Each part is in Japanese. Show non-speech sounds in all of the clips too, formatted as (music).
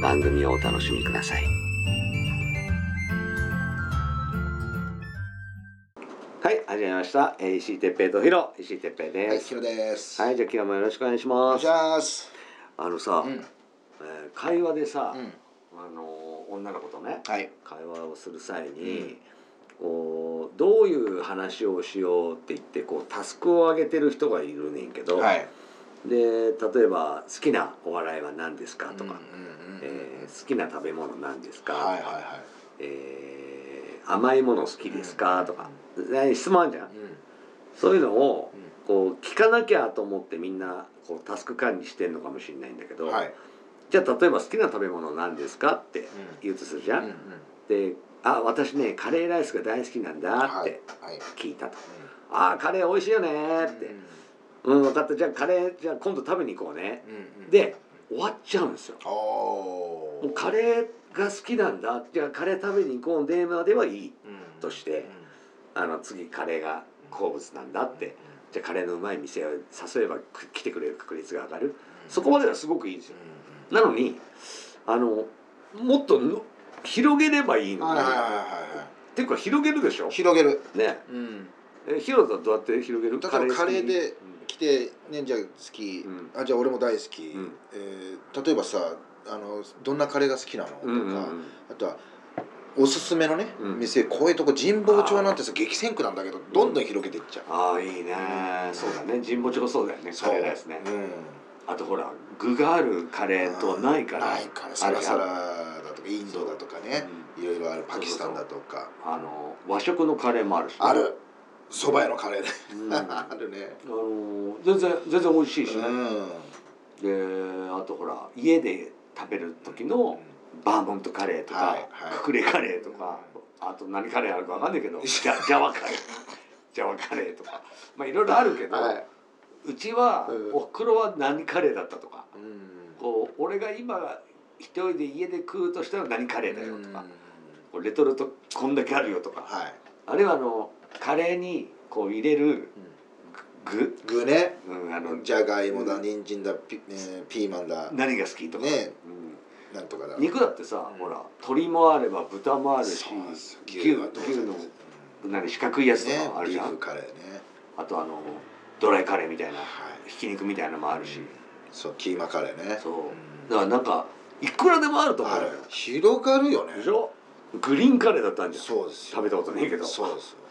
番組をお楽しみください。はい、始めました。えー石井哲平とヒロ、石井哲平はい、です。ヒロです。はい、じゃあ今日もよろしくお願いしお願いします。あのさ、うん、えー会話でさ、うん、あのー女の子とね、はい、会話をする際に、うんこうどういう話をしようって言ってこうタスクを上げてる人がいるねんけど、はい、で例えば「好きなお笑いは何ですか?」とか、うん、うん、好きな食べ物何ですか?」はい、はい、はえー甘いもの好きですか?」うん。とか、ね質問あるじゃん。い。うん、そういうのをこう聞かなきゃと思ってみんなこうタスク管理してんのかもしれないんだけど、うん、はい、じゃあ例えば好きな食べ物何ですか？って言うとするじゃん。うん、うん、で「あ私ねカレーライスが大好きなんだ」ってはい、聞いたと「ああカレー美味しいよね」って「うん分かった。じゃあカレーじゃあ今度食べに行こうね。うん、う」ん、で終わっちゃうんですよ。おもうお、カレーが好きなんだ。じゃあカレー食べに行こう。ねまではいい。うん、としてあの次カレーが好物なんだって。じゃあカレーのうまい店を誘えばく来てくれる確率が上がる。そこまではすごくいいんですよ。なのにあのもっとの広げればいいのに、っていうか広げるでしょ。い。広げる。ね。うん。えヒロどうやって広げる？だからカレーで来て、ね、じゃあ好き。うん、あ、じゃあ俺も大好き。うん。えー例えばさ、あの、どんなカレーが好きなの？とうんうんうん。か。あとはおすすめのね、うん。店こういうとこ神保町なんてさ激戦区なんだけどどんどん広げていっちゃう、ああいいね。そうだね。神保町そうだよね。カレーライスね。うん、あとほら具があるカレーとないから。ないから。サラサラだとかインドだとかね。いろいろある。パキスタンだとか。あの和食のカレーもあるしね、ある蕎麦屋のカレーあ (laughs) あるね。の全然全然美味しいしね、うん。であとほら家で食べる時のバーモントカレーとか、ククレカレーとかあと何カレーあるかわかんないけどジャジャワカレー。(laughs) ジャワカレーとか。まあいろいろあるけど、はい。うちは、うん。おふくろは何カレーだったとか。うん。こう俺が今一人で家で食うとしたら何カレーだよとか、レトルトこんだけあるよとか。はい。あるいはあのカレーにこう入れる具、具ね。うん、あのじゃがいもだ人参だピ,、ね、ピーマンだ。何が好きとか、ねうん、なんとかだ。肉だってさ、うん。ほら鶏もあれば豚もあるし牛牛は牛の何四角いやつとねかあるじゃん、ビーフカレーね。あとあのドライカレーみたいなはい。ひき肉みたいなのもあるし、そうキーマカレーね。そう。うん。だからなんかいくらでもあると思う広がるよね。でしょ？グリーンカレーだったんじゃん。そうですよ。食べたことねえけど。そうですよ、ね、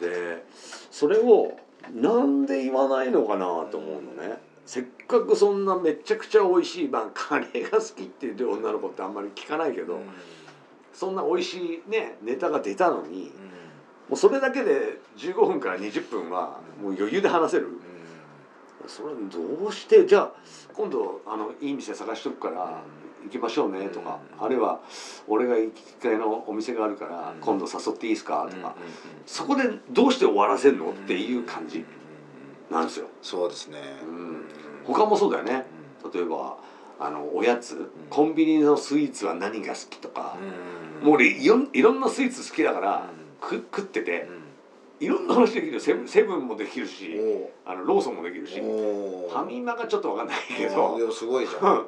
でそれをなんで言わないのかなと思うのね、せっかくそんなめちゃくちゃ美味しい、まあ、カレーが好きっていう女の子ってあんまり聞かないけど、そんな美味しいねネタが出たのにもうそれだけで15分から20分はもう余裕で話せる、それどうしてじゃあ今度あのいい店探しとくから行きましょうねとか、うんあるいは俺が行きつけのお店があるからうん。今度誘っていいですかとか、うんそこでどうして終わらせんの？っていう感じ。なんですよ。そうですね。うん。他もそうだよね。例えばあのおやつ。コンビニのスイーツは何が好きとか、もう俺いろんいろんなスイーツ好きだから、く食ってていろんな話できるよ。セブンセブンもできるしあのローソンもできるし。フおァミマがちょっと分かんないけいどやすごいじゃん。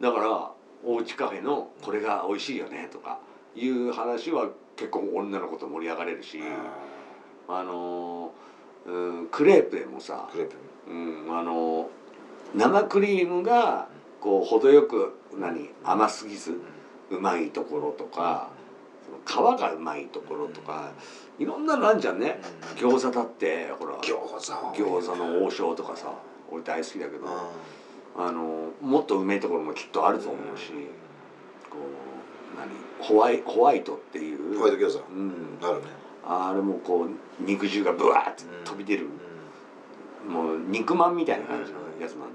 だからおうちカフェのこれが美味しいよねとかいう話は結構女の子と盛り上がれるしあのーうんクレープでもさクレープ。うん、あの生クリームがこう程よく何甘すぎずうまいところとか皮がうまいところとかいろんなのあるじゃんね。餃子だってほら餃子餃子の王将とかさ俺大好きだけどあのもっとうめえところもきっとあると思うしこう何ホワイホワイトっていうホワイト餃子。うん、なるね。あれもこう肉汁がブワーって飛び出る、もう肉まんみたいな感じのやつなんだ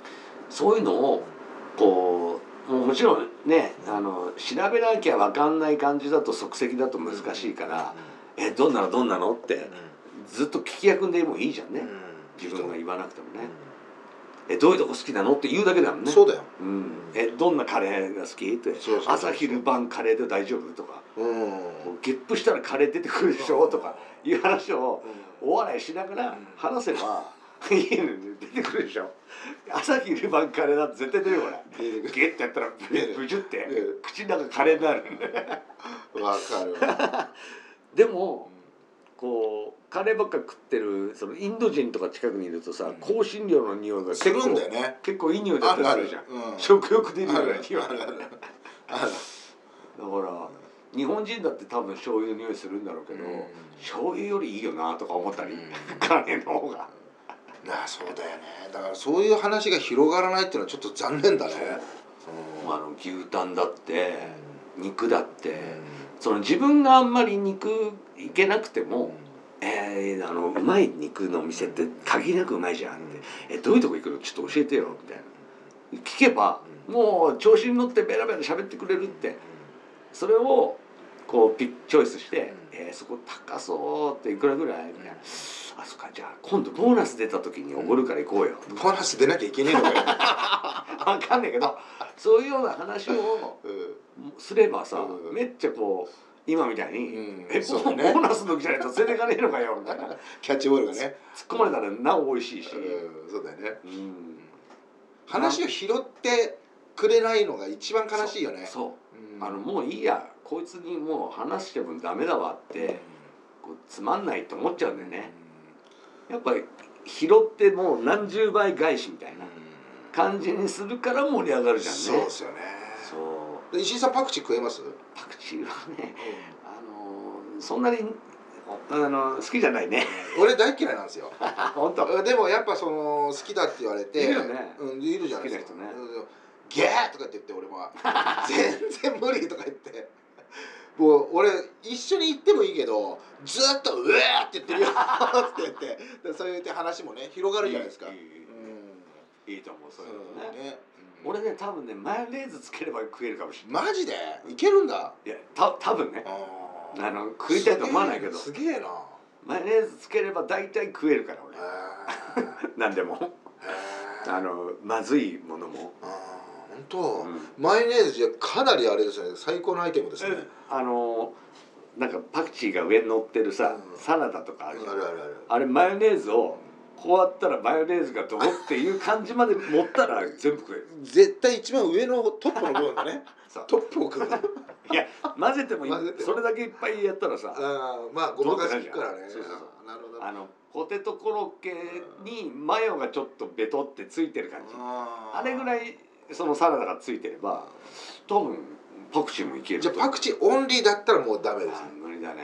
けど、そういうのをこうもうもちろんねあの調べなきゃ分かんない感じだと即席だと難しいから「えどんなのどんなの?」ってずっと聞き役でもいいじゃんね。自分が言わなくてもね「えどういうとこ好きなの?」って言うだけだもんね。そうだよ。うん、えどんなカレーが好き？って。朝昼晩カレーで大丈夫？とか。うん。ゲップしたらカレー出てくるでしょ？とかいう話をお笑いしながら話せばいいのに出てくるでしょ朝昼晩カレーだって絶対出るよ俺出てくる。ゲッてやったらブジュって口の中カレーになる。(laughs) わかるわ。(laughs) でもこうカレーばっか食ってるそのインド人とか近くにいるとさうん。香辛料の匂いがするんだよね。結構いい匂いだったりするじゃん。うん。食欲出るような匂いだから日本人だって多分醤油の匂いするんだろうけど、うん。醤油よりいいよなとか思ったり、うん。カレーの方が。なあそうだよね。だからそういう話が広がらないっていうのはちょっと残念だね。う。ん。あの牛タンだって肉だって、うん。その自分があんまり肉いけなくても、えーあのうまい肉のお店って限りなくうまいじゃんって、えどういうとこ行くの？ちょっと教えてよ。みたいな。聞けば、もう調子に乗ってベラベラ喋ってくれるって。それをこうピッチョイスして、えーそこ高そうっていくらぐらい？みたいな、あそっか。じゃあ今度ボーナス出た時におごるから行こうよ、ボーナス出なきゃいけねえのかよ。(laughs) わかんないけどそういうような話をうん。すればさ、うん。めっちゃこう今みたいに「うんえボそうだね。ボーナスの時じゃないと連れてかねえのかよ」みたいな。突っキャッチボールがね。込まれたらなお美味しいし、うんそうだよね。うん。話を拾ってくれないのが一番悲しいよね。そううん。あのもういいや。こいつにもう話してもダメだわってこうつまんないと思っちゃうんだよね。やっぱり拾ってもう何十倍返しみたいな感じにするから盛り上がるじゃんね。そうですよね。そう。で石井さんパクチー食えます？パクチーはねあのそんなにあの好きじゃないね。俺大嫌いなんですよ。(laughs) 本当？でもやっぱその好きだって言われているよね。うん、いるじゃないですか。好きな人ね。うんゲーとかって言って俺も (laughs) 全然無理とか言って。もう俺一緒に行ってもいいけどずっと「うえー!」って言ってるよって言ってでそう言って話もね広がるじゃないですか。いいいいうんいいと思うそういうのね、ね俺ね多分ねマヨネーズつければ食えるかもしれない。マジで？いけるんだ。いやた多分ね。ああの食いたいと思わないけど。すげえな。マヨネーズつければ大体食えるから俺。何 (laughs) でも。あのまずいものも、本当、うん。マヨネーズじゃかなりあれですね。最高のアイテムですね。あのなんかパクチーが上に乗ってるさ、うん。サラダとかああるるじゃん。あるある。あれマヨネーズをこうやったらマヨネーズがどうっていう感じまで持ったら (laughs) 全部食える。絶対一番上のトップの部分だね。トップを食う。いや混ぜてもいい。それだけいっぱいやったらさあーまあごまかすからね。そうそうそう。なるほど。あのポテトコロッケにマヨがちょっとベトってついてる感じ。あれぐらいそのサラダがついてれば多分パクチーもいけるじゃあパクチーオンリーだったらもうダメですあね無理だね。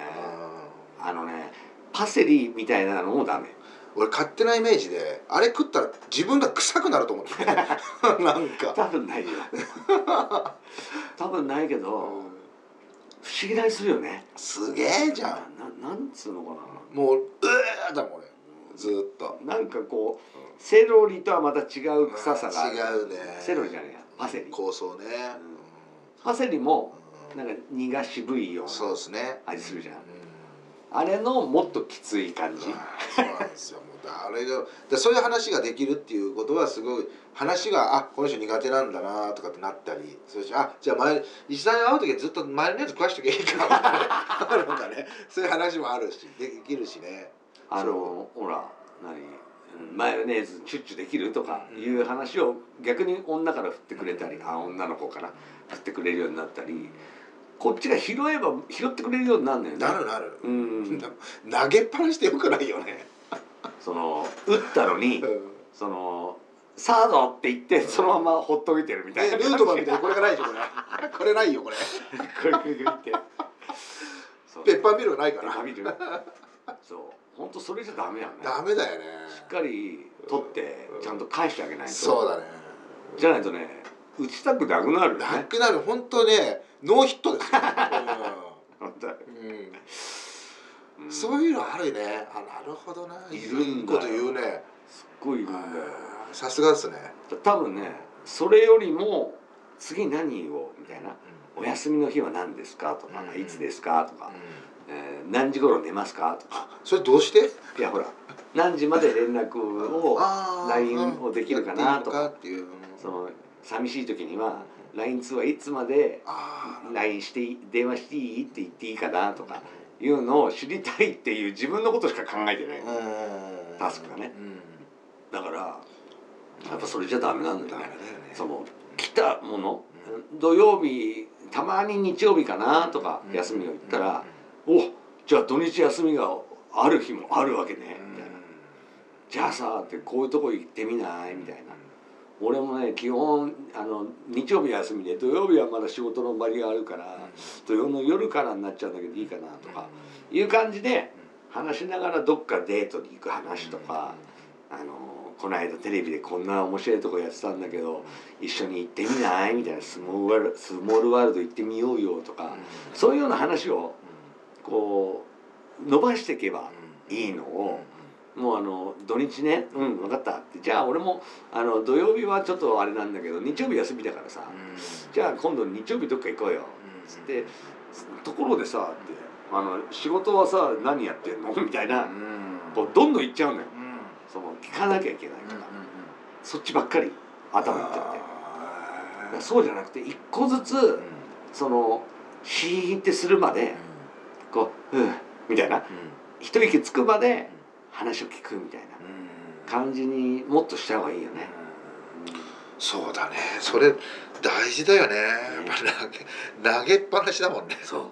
ああのねパセリみたいなのもダメ。ー俺勝手なイメージであれ食ったら自分が臭くなると思って。(laughs) なんか。多分ないよ。(laughs) 多分ないけど不思議なりするよね。すげえじゃん。ななんつうのかもううえーだもん俺。ずーっと。ななんかこうセロリとはまた違う臭さが違うね。セロリじゃねえや。パセリ。構想ね。パセリもうん。なんか苦渋いようそうなですね。味するじゃんうんあれのもっときつい感じ？そうなんですよ。あれがでそういう話ができるっていうことはすごい話があこの人苦手なんだなとかってなったりそしてあじゃあ前石田に会う時はずっとマヨネーズ食わしときゃいいかななんかねそういう話もあるしできるしね。あのほら何？マヨネーズチュッチュできるとかいう話を逆に女から振ってくれたり、あ女の子から振ってくれるようになったりこっちが拾えば拾ってくれるようになるんだよね。なるなる、うん。投げっぱなしでよくないよね、(laughs) その打ったのにうん。そのサードって言ってそのままほっといてるみたいなねヌートバーみたいにこれがないでしょ (laughs) これ。これないよこれ。これこれこれって (laughs) ペッパーミルがないかペッパそう。本当それじゃダメやね。ダメだよね。しっかり取ってちゃんと返してあげないと。そうだね。じゃないとね打ちたくなくなるよね。なくなる。本当ねノーヒットです。よ、うん。うん。そういうのあるね。あなるほどな。いるんだこと言うね。すっごいいるんだよ。さすがですね、多分ねそれよりも次何をみたいな「お休みの日は何ですか?」とか「うん。いつですか?」とか、えー何時頃寝ますか?」とか。それどうして？いやほら何時まで連絡を (laughs) LINE をできるかなとか。っていうその寂しい時には LINE 通話いつまで LINE して電話していいって言っていいかなとかいうのを知りたいっていう自分のことしか考えてない。うん。タスクがね。うん。だからやっぱそれじゃダメなんだよね。その来たもの土曜日たまに日曜日かなとかうん。休みを言ったら「おじゃあ土日休みがある日もあるわけね」みたいな「じゃあさ」ってこういうとこ行ってみないみたいな俺もね基本あの日曜日休みで土曜日はまだ仕事の場があるから土曜の夜からになっちゃうんだけどいいかなとかいう感じで話しながらどっかデートに行く話とかあのこの間テレビでこんな面白いとこやってたんだけど一緒に行ってみない？みたいなスモールスモールワールド行ってみようよとかそういうような話をこう伸ばしていけばいいのをもうあの土日ねうん。分かったって。じゃあ俺もあの土曜日はちょっとあれなんだけど日曜日休みだからさじゃあ今度日曜日どっか行こうよ。つってところでさってあの仕事はさ何やってんの？みたいなこうどんどん行っちゃうのよ。その聞かなきゃいけないから。そっちばっかり頭いっちゃって。そうじゃなくて一個ずつそのシーンってするまでこう「うん」みたいな。一息つくまで話を聞くみたいな感じにもっとした方がいいよね。そうだね。それ大事だよね。やっぱり投げ投げっぱなしだもんね。そう。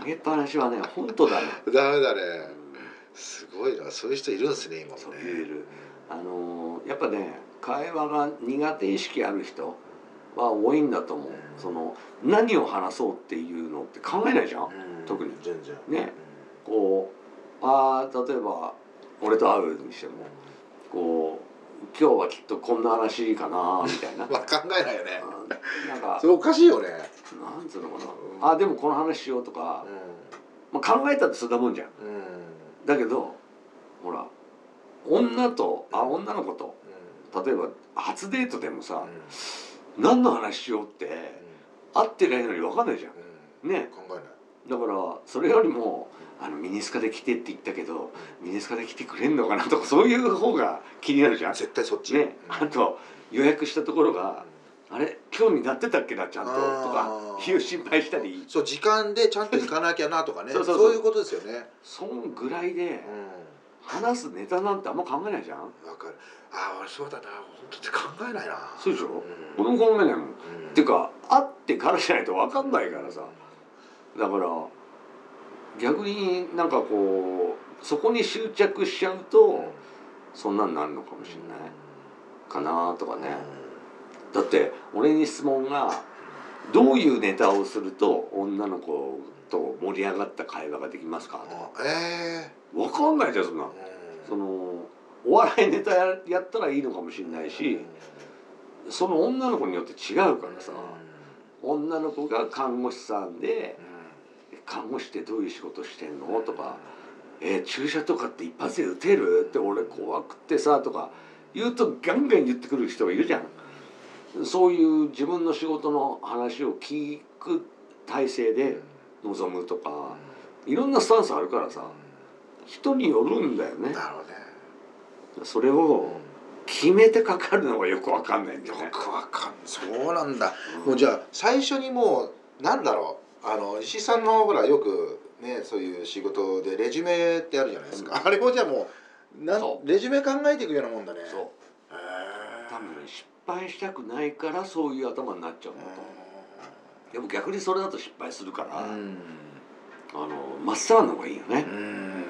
投げっぱなしはね本当だね。(laughs) ダメだね。すごいな。そういう人いるんですね今もね。言えるあのーやっぱね会話が苦手意識ある人は多いんだと思う。その何を話そうっていうのって考えないじゃん？うん。特に。全然。ね。こうあー例えば俺と会うにしてもこう今日はきっとこんな話かなみたいな。まあ考えないよね。あなんかそれおかしいよね。なんつうのかな、うん。あでもこの話しようとか。う、まあ、考えたってそんなもんじゃん。んうん。だけどほら女とあ女の子と例えば初デートでもさ、何の話しようって会ってないのに分かんないじゃん。ね。考えない。だからそれよりもあのミニスカで来てって言ったけどミニスカで来てくれんのかなとかそういう方が気になるじゃん。絶対そっち。ね。うん。あと予約したところがあれ今日になってたっけなちゃんととかいう心配したり。そう時間でちゃんと行かなきゃなとかね。そうそうそう。そういうことですよね。そんぐらいでう話すネタなんてあんま考えないじゃん。んわかる。ああ俺そうだな。本当って考えないな。そうでしょ？うん。俺も考えないもんうん。っていうか会ってからじゃないと分かんないからさ。だから逆になんかこうそこに執着しちゃうとそんなんなるのかもしれないかなとかね。だって俺に質問がどういうネタをすると女の子と盛り上がった会話ができますかとか。あえ分かんないじゃんそんな。えそのお笑いネタややったらいいのかもしれないしその女の子によって違うからさ。女の子が看護師さんで看護師ってどういう仕事してんの？とか「えー注射とかって一発で打てる?」って俺怖くってさとか言うとガンガン言ってくる人がいるじゃん。そういう自分の仕事の話を聞く体制で臨むとかいろんなスタンスあるからさ人によるんだよね。なるほどね。それを決めてかかるのがよくわかんないんだよよねくわかんそうなんだ。もうじゃあ最初にもうなんだろうあの石井さんのほらよくねそういう仕事でレジュメってあるじゃないですか、あれもじゃあもうなんそレジュメ考えていくようなもんだね。そう。へ多分ね失敗したくないからそういう頭になっちゃうんだと。思うでも逆にそれだと失敗するから、うん。あのまっさらの方がいいよね。う、ん。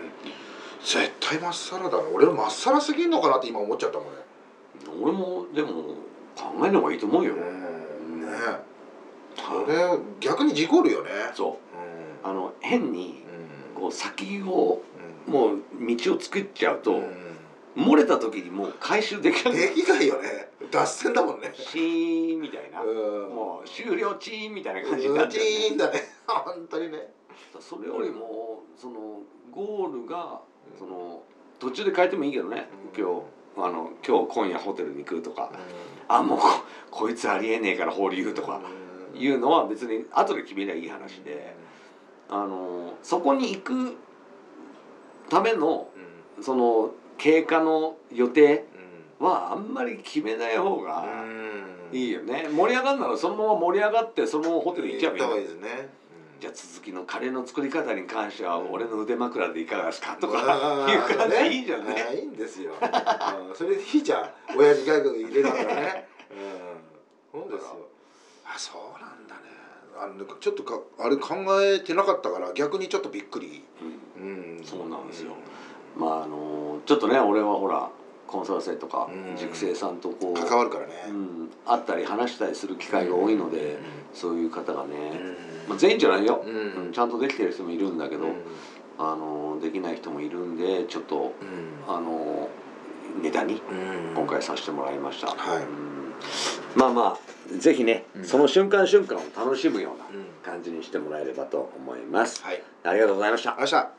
絶対まっさらだな。俺まっさらすぎんのかなって今思っちゃったもんね。俺もでも考える方がいいと思うよ、うそれ逆に事故るよね。そう。うあの変にん。こう先をうん。もう道を作っちゃうと、うん。漏れた時にもう回収できなくなるできないよね。脱線だもんね。シーンみたいな、うん。もう終了チーンみたいな感じになっちゃう、ね、チンだね。(laughs) 本当にね。それよりもそのゴールがその途中で変えてもいいけどね、うん。今日あの今日今夜ホテルに来るとか、あもうこ (laughs) こいつありえねえから放流とかいうのは別に後で決めりゃいい話で、あのそこに行くためのその経過の予定はあんまり決めない方がいいよね。盛り上がるならそのまま盛り上がってそのままホテル行っちゃえばいいですね。じゃあ続きのカレーの作り方に関しては俺の腕枕でいかがですかととかいう感じでいいじゃんね。いいんですよ。うん。それでいいじゃん。親父ギャグ入れながらね。うん。そうですよあそうなんだね。あのちょっとかあれ考えてなかったから逆にちょっとびっくり。うん。そうなんですよ。まああのちょっとね俺はほらコンサル生とかうん。塾生さんとこう、関わるからね。うん、会ったり話したりする機会が多いので、そういう方がね、うん。まあ、全員じゃないよ、うん。うんちゃんとできてる人もいるんだけど、うん。あのできない人もいるんでちょっとうん。あのネタにうん。今回させてもらいました、はい。うん。まあまあぜひね、うん。その瞬間瞬間を楽しむようなうん。感じにしてもらえればと思います。はい。ありがとうございました